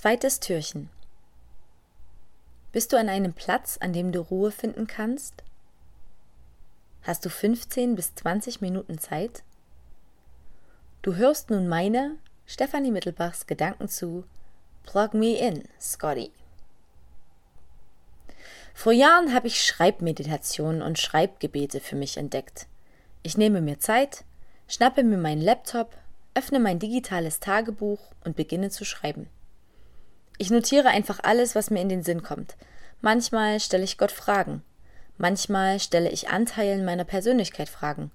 Zweites Türchen. Bist du an einem Platz, an dem du Ruhe finden kannst? Hast du 15 bis 20 Minuten Zeit? Du hörst nun meine, Stefanie Mittelbachs Gedanken zu Plug me in, Scotty. Vor Jahren habe ich Schreibmeditationen und Schreibgebete für mich entdeckt. Ich nehme mir Zeit, schnappe mir meinen Laptop, öffne mein digitales Tagebuch und beginne zu schreiben. Ich notiere einfach alles, was mir in den Sinn kommt. Manchmal stelle ich Gott Fragen. Manchmal stelle ich Anteilen meiner Persönlichkeit Fragen.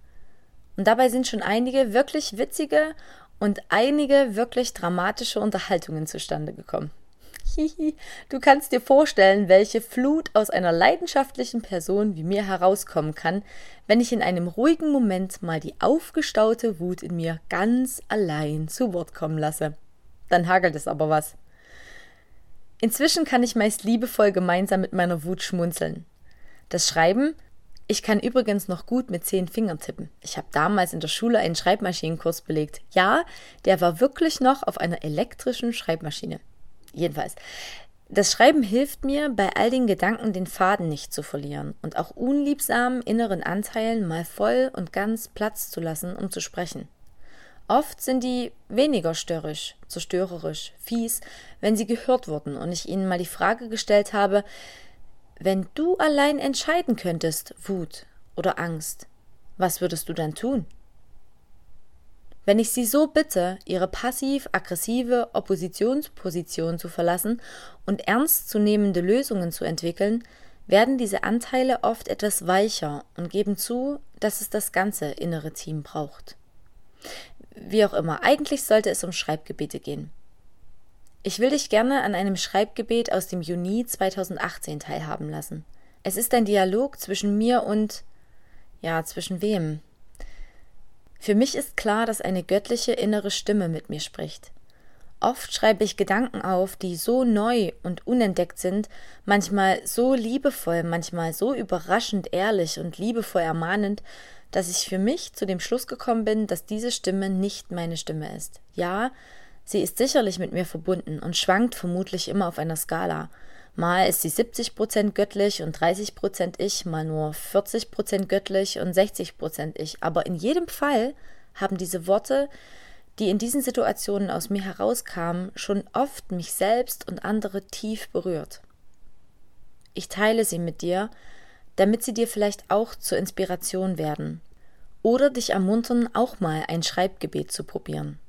Und dabei sind schon einige wirklich witzige und einige wirklich dramatische Unterhaltungen zustande gekommen. Hihi, du kannst dir vorstellen, welche Flut aus einer leidenschaftlichen Person wie mir herauskommen kann, wenn ich in einem ruhigen Moment mal die aufgestaute Wut in mir ganz allein zu Wort kommen lasse. Dann hagelt es aber was. Inzwischen kann ich meist liebevoll gemeinsam mit meiner Wut schmunzeln. Das Schreiben, ich kann übrigens noch gut mit zehn Fingern tippen. Ich habe damals in der Schule einen Schreibmaschinenkurs belegt. Ja, der war wirklich noch auf einer elektrischen Schreibmaschine. Jedenfalls. Das Schreiben hilft mir, bei all den Gedanken den Faden nicht zu verlieren und auch unliebsamen inneren Anteilen mal voll und ganz Platz zu lassen, um zu sprechen. Oft sind die weniger störrisch, zerstörerisch, fies, wenn sie gehört wurden und ich ihnen mal die Frage gestellt habe, wenn du allein entscheiden könntest, Wut oder Angst, was würdest du dann tun? Wenn ich sie so bitte, ihre passiv-aggressive Oppositionsposition zu verlassen und ernstzunehmende Lösungen zu entwickeln, werden diese Anteile oft etwas weicher und geben zu, dass es das ganze innere Team braucht. Wie auch immer, eigentlich sollte es um Schreibgebete gehen. Ich will dich gerne an einem Schreibgebet aus dem Juni 2018 teilhaben lassen. Es ist ein Dialog zwischen mir und ja, zwischen wem? Für mich ist klar, dass eine göttliche innere Stimme mit mir spricht. Oft schreibe ich Gedanken auf, die so neu und unentdeckt sind, manchmal so liebevoll, manchmal so überraschend ehrlich und liebevoll ermahnend, dass ich für mich zu dem Schluss gekommen bin, dass diese Stimme nicht meine Stimme ist. Ja, sie ist sicherlich mit mir verbunden und schwankt vermutlich immer auf einer Skala. Mal ist sie 70 Prozent göttlich und 30 Prozent ich, mal nur 40 Prozent göttlich und 60 Prozent ich. Aber in jedem Fall haben diese Worte, die in diesen Situationen aus mir herauskamen, schon oft mich selbst und andere tief berührt. Ich teile sie mit dir, damit sie dir vielleicht auch zur Inspiration werden oder dich ermuntern, auch mal ein Schreibgebet zu probieren.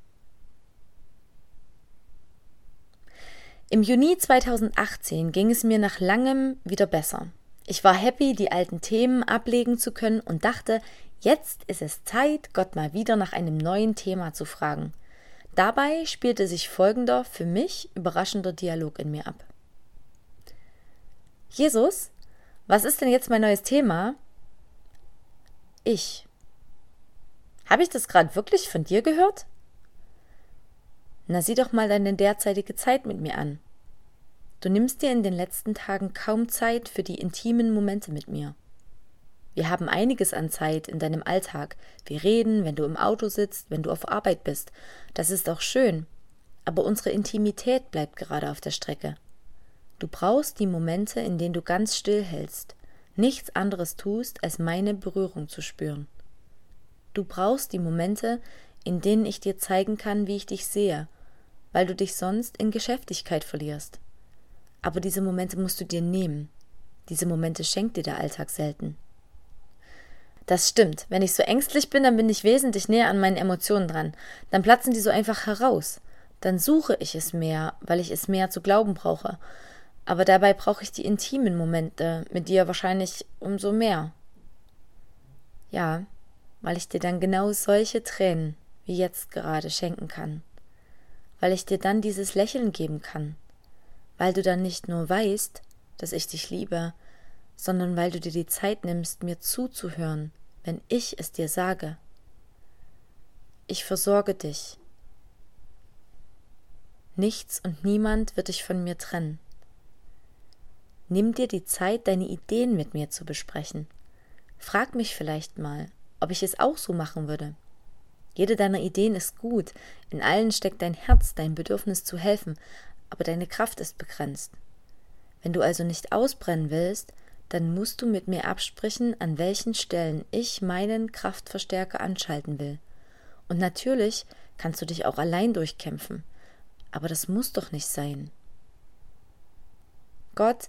Im Juni 2018 ging es mir nach langem wieder besser. Ich war happy, die alten Themen ablegen zu können und dachte, jetzt ist es Zeit, Gott mal wieder nach einem neuen Thema zu fragen. Dabei spielte sich folgender für mich überraschender Dialog in mir ab. Jesus, was ist denn jetzt mein neues Thema? Ich. Habe ich das gerade wirklich von dir gehört? Na, sieh doch mal deine derzeitige Zeit mit mir an. Du nimmst dir in den letzten Tagen kaum Zeit für die intimen Momente mit mir. Wir haben einiges an Zeit in deinem Alltag. Wir reden, wenn du im Auto sitzt, wenn du auf Arbeit bist. Das ist auch schön. Aber unsere Intimität bleibt gerade auf der Strecke. Du brauchst die Momente, in denen du ganz still hältst, nichts anderes tust, als meine Berührung zu spüren. Du brauchst die Momente, in denen ich dir zeigen kann, wie ich dich sehe, weil du dich sonst in Geschäftigkeit verlierst. Aber diese Momente musst du dir nehmen. Diese Momente schenkt dir der Alltag selten. Das stimmt. Wenn ich so ängstlich bin, dann bin ich wesentlich näher an meinen Emotionen dran. Dann platzen die so einfach heraus. Dann suche ich es mehr, weil ich es mehr zu glauben brauche aber dabei brauche ich die intimen Momente mit dir wahrscheinlich umso mehr. Ja, weil ich dir dann genau solche Tränen wie jetzt gerade schenken kann, weil ich dir dann dieses Lächeln geben kann, weil du dann nicht nur weißt, dass ich dich liebe, sondern weil du dir die Zeit nimmst, mir zuzuhören, wenn ich es dir sage. Ich versorge dich. Nichts und niemand wird dich von mir trennen. Nimm dir die Zeit, deine Ideen mit mir zu besprechen. Frag mich vielleicht mal, ob ich es auch so machen würde. Jede deiner Ideen ist gut, in allen steckt dein Herz, dein Bedürfnis zu helfen, aber deine Kraft ist begrenzt. Wenn du also nicht ausbrennen willst, dann musst du mit mir absprechen, an welchen Stellen ich meinen Kraftverstärker anschalten will. Und natürlich kannst du dich auch allein durchkämpfen, aber das muss doch nicht sein. Gott,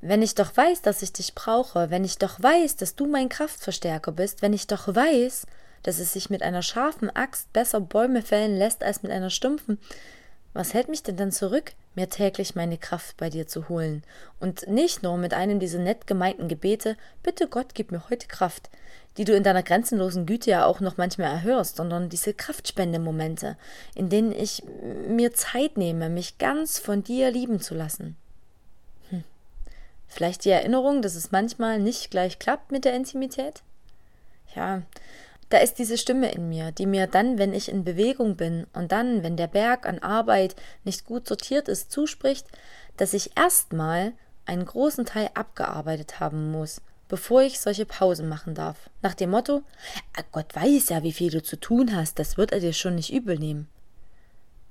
wenn ich doch weiß, dass ich dich brauche, wenn ich doch weiß, dass du mein Kraftverstärker bist, wenn ich doch weiß, dass es sich mit einer scharfen Axt besser Bäume fällen lässt als mit einer stumpfen, was hält mich denn dann zurück, mir täglich meine Kraft bei dir zu holen? Und nicht nur mit einem dieser nett gemeinten Gebete, bitte Gott, gib mir heute Kraft, die du in deiner grenzenlosen Güte ja auch noch manchmal erhörst, sondern diese Kraftspende-Momente, in denen ich mir Zeit nehme, mich ganz von dir lieben zu lassen. Hm. Vielleicht die Erinnerung, dass es manchmal nicht gleich klappt mit der Intimität? Ja, da ist diese Stimme in mir, die mir dann, wenn ich in Bewegung bin und dann, wenn der Berg an Arbeit nicht gut sortiert ist, zuspricht, dass ich erstmal einen großen Teil abgearbeitet haben muss, bevor ich solche Pausen machen darf. Nach dem Motto, ah, Gott weiß ja, wie viel du zu tun hast, das wird er dir schon nicht übel nehmen.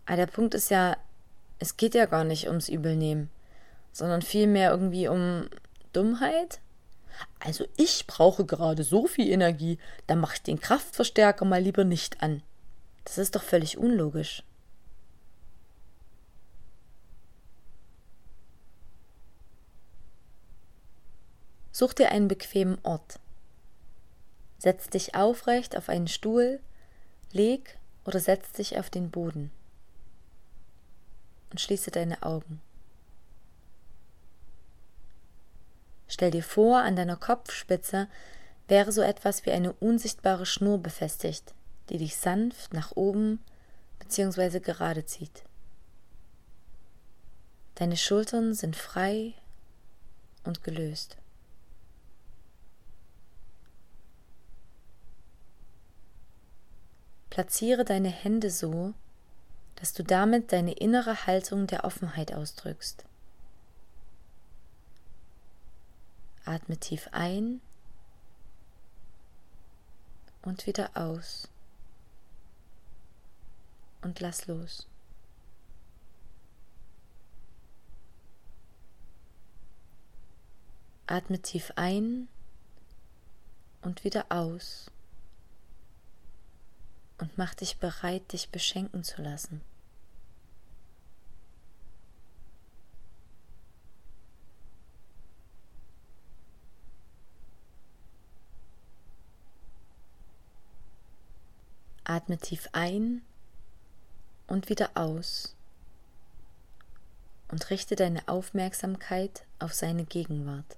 Aber der Punkt ist ja, es geht ja gar nicht ums Übelnehmen, sondern vielmehr irgendwie um Dummheit, also ich brauche gerade so viel Energie, da mache ich den Kraftverstärker mal lieber nicht an. Das ist doch völlig unlogisch. Such dir einen bequemen Ort. Setz dich aufrecht auf einen Stuhl, leg oder setz dich auf den Boden und schließe deine Augen. Stell dir vor, an deiner Kopfspitze wäre so etwas wie eine unsichtbare Schnur befestigt, die dich sanft nach oben bzw. gerade zieht. Deine Schultern sind frei und gelöst. Platziere deine Hände so, dass du damit deine innere Haltung der Offenheit ausdrückst. Atme tief ein und wieder aus und lass los. Atme tief ein und wieder aus und mach dich bereit, dich beschenken zu lassen. Atme tief ein und wieder aus und richte deine Aufmerksamkeit auf seine Gegenwart.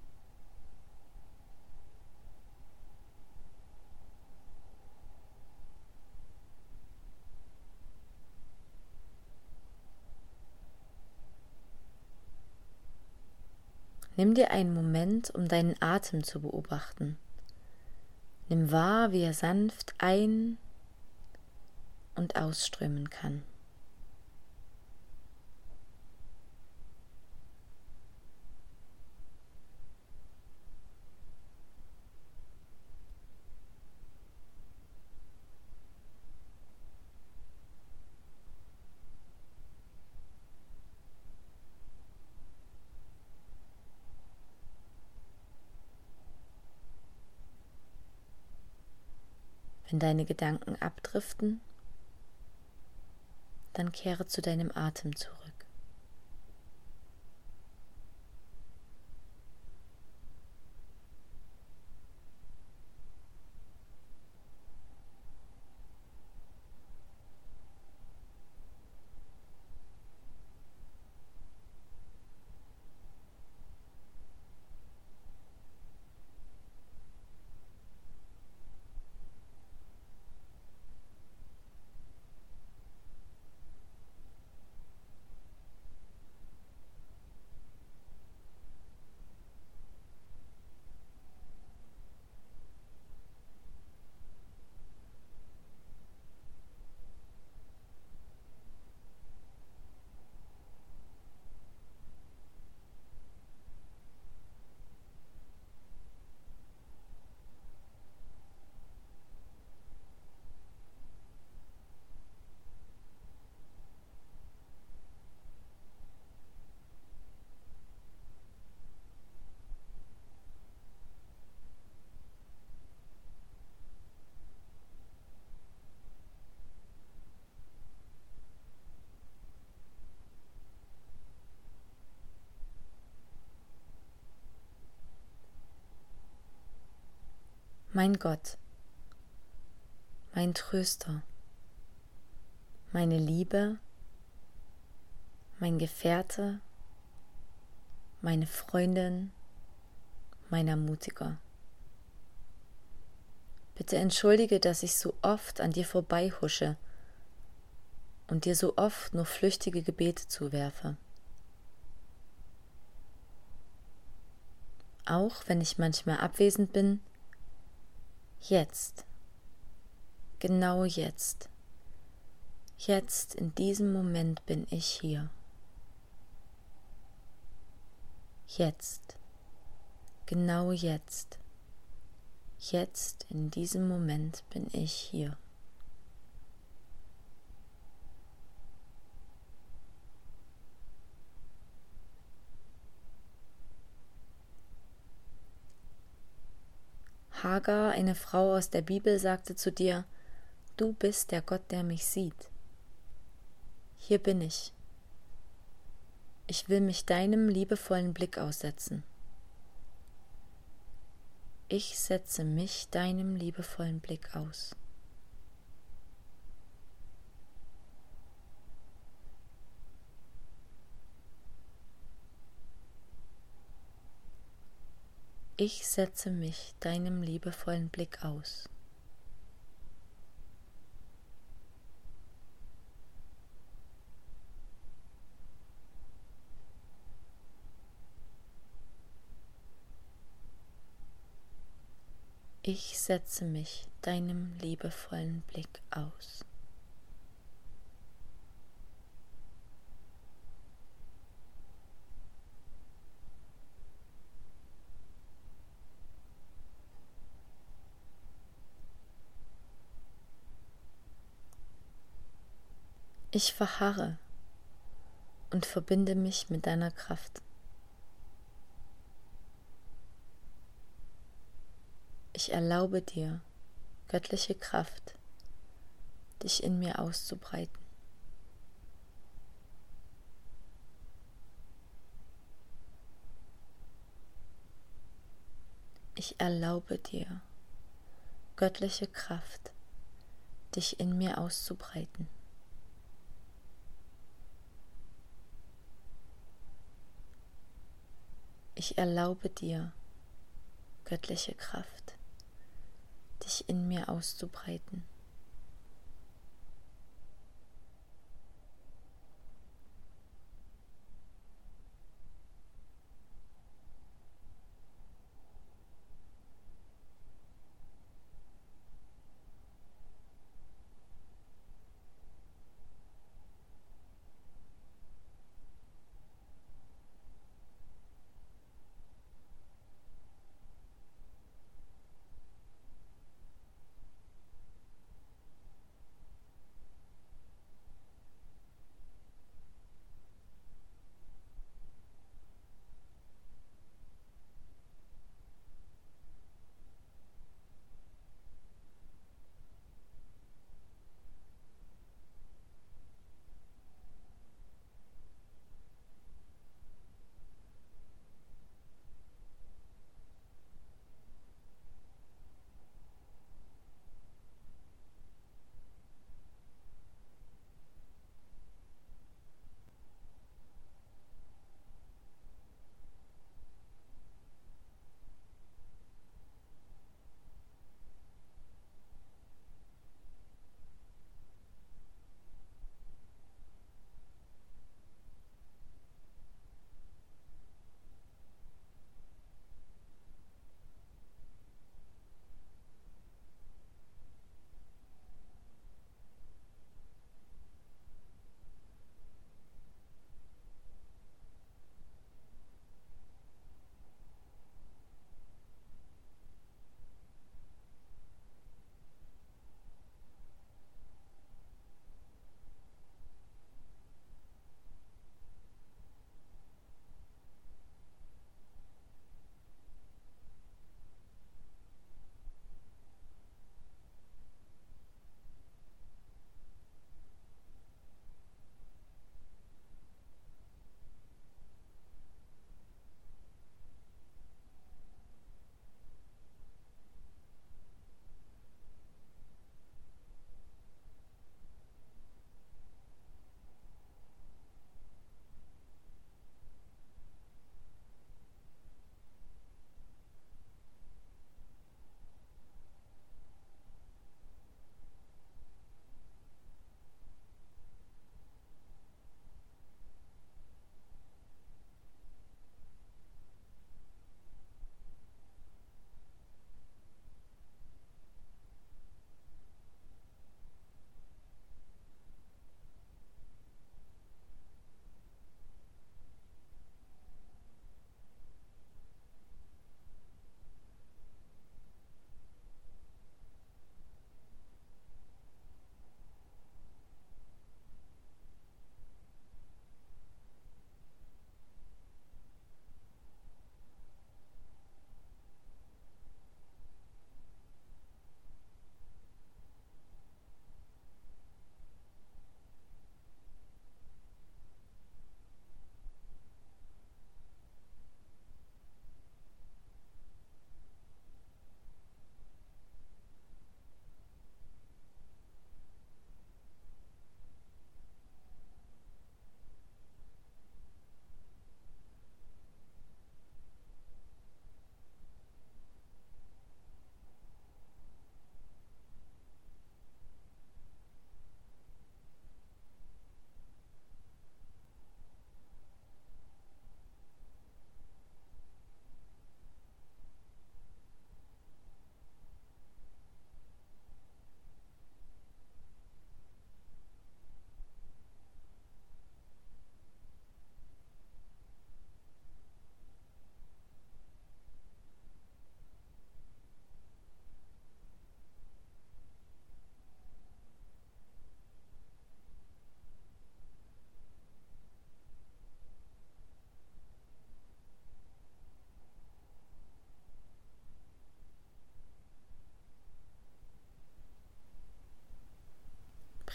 Nimm dir einen Moment, um deinen Atem zu beobachten. Nimm wahr, wie er sanft ein und ausströmen kann. Wenn deine Gedanken abdriften, dann kehre zu deinem Atem zurück. Mein Gott, mein Tröster, meine Liebe, mein Gefährte, meine Freundin, mein Ermutiger. Bitte entschuldige, dass ich so oft an dir vorbeihusche und dir so oft nur flüchtige Gebete zuwerfe. Auch wenn ich manchmal abwesend bin, jetzt, genau jetzt, jetzt in diesem Moment bin ich hier. Jetzt, genau jetzt. Jetzt, in diesem Moment bin ich hier. Hagar, eine Frau aus der Bibel, sagte zu dir, Du bist der Gott, der mich sieht. Hier bin ich. Ich will mich deinem liebevollen Blick aussetzen. Ich setze mich deinem liebevollen Blick aus. Ich setze mich deinem liebevollen Blick aus. Ich setze mich deinem liebevollen Blick aus. Ich verharre und verbinde mich mit deiner Kraft. Ich erlaube dir, göttliche Kraft, dich in mir auszubreiten. Ich erlaube dir, göttliche Kraft, dich in mir auszubreiten. Ich erlaube dir, göttliche Kraft, dich in mir auszubreiten.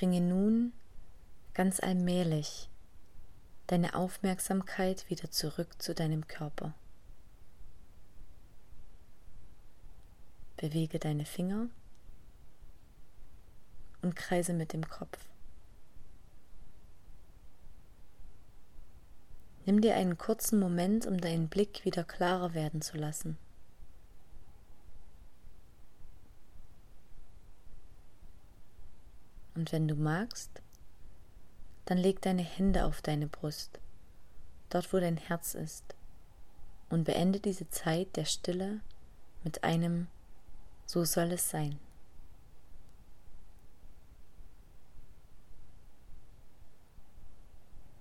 Bringe nun ganz allmählich deine Aufmerksamkeit wieder zurück zu deinem Körper. Bewege deine Finger und kreise mit dem Kopf. Nimm dir einen kurzen Moment, um deinen Blick wieder klarer werden zu lassen. Und wenn du magst, dann leg deine Hände auf deine Brust, dort wo dein Herz ist, und beende diese Zeit der Stille mit einem So soll es sein.